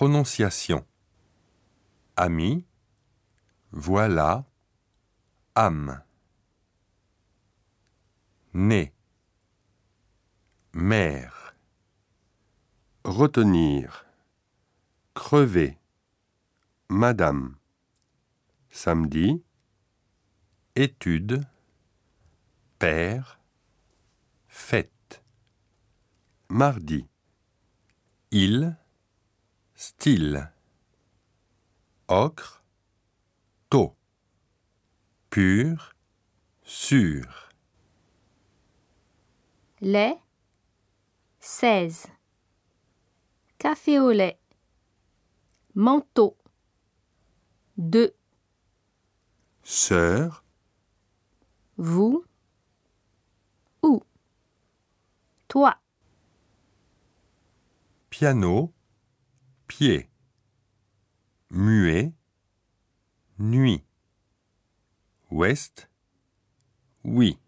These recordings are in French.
Prononciation. Ami, voilà, âme. Né, mère. Retenir, crever, madame. Samedi, étude, père, fête. Mardi, il, style. Ocre, taux. Pur, sûr. lait, 16. Café au lait, manteau, 2. Sœur, Vous, ou, toi, piano, pied. Muet, nuit. Ouest, oui.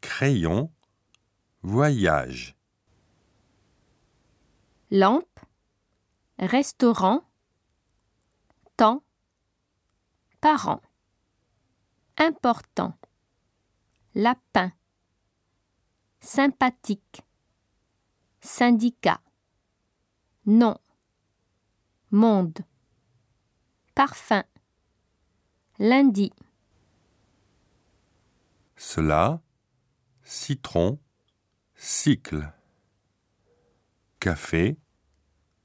Crayon, voyage. lampe, restaurant, temps, parent, important, lapin, sympathique, syndicat, non, monde, parfum, lundi, Cela, citron, cycle. Café,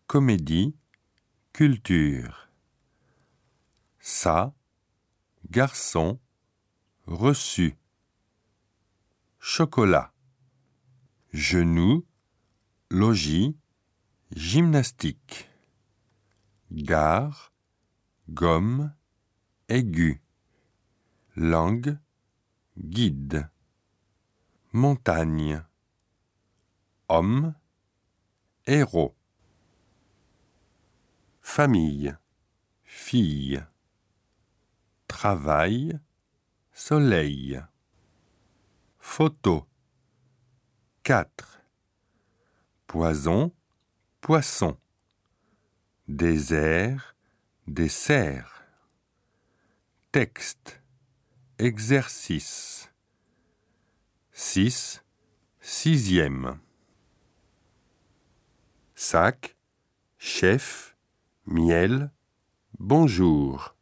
comédie, culture. Ça, garçon, reçu. Chocolat. Genou, logis, gymnastique. Gare, gomme, aigu. Langue, guide. Montagne. Homme, héros. Famille, fille. Travail, soleil. Photo. 4. Poison, poisson. Désert, dessert. Texte. Exercice. 6. Sixième. Sac, chef, miel, bonjour.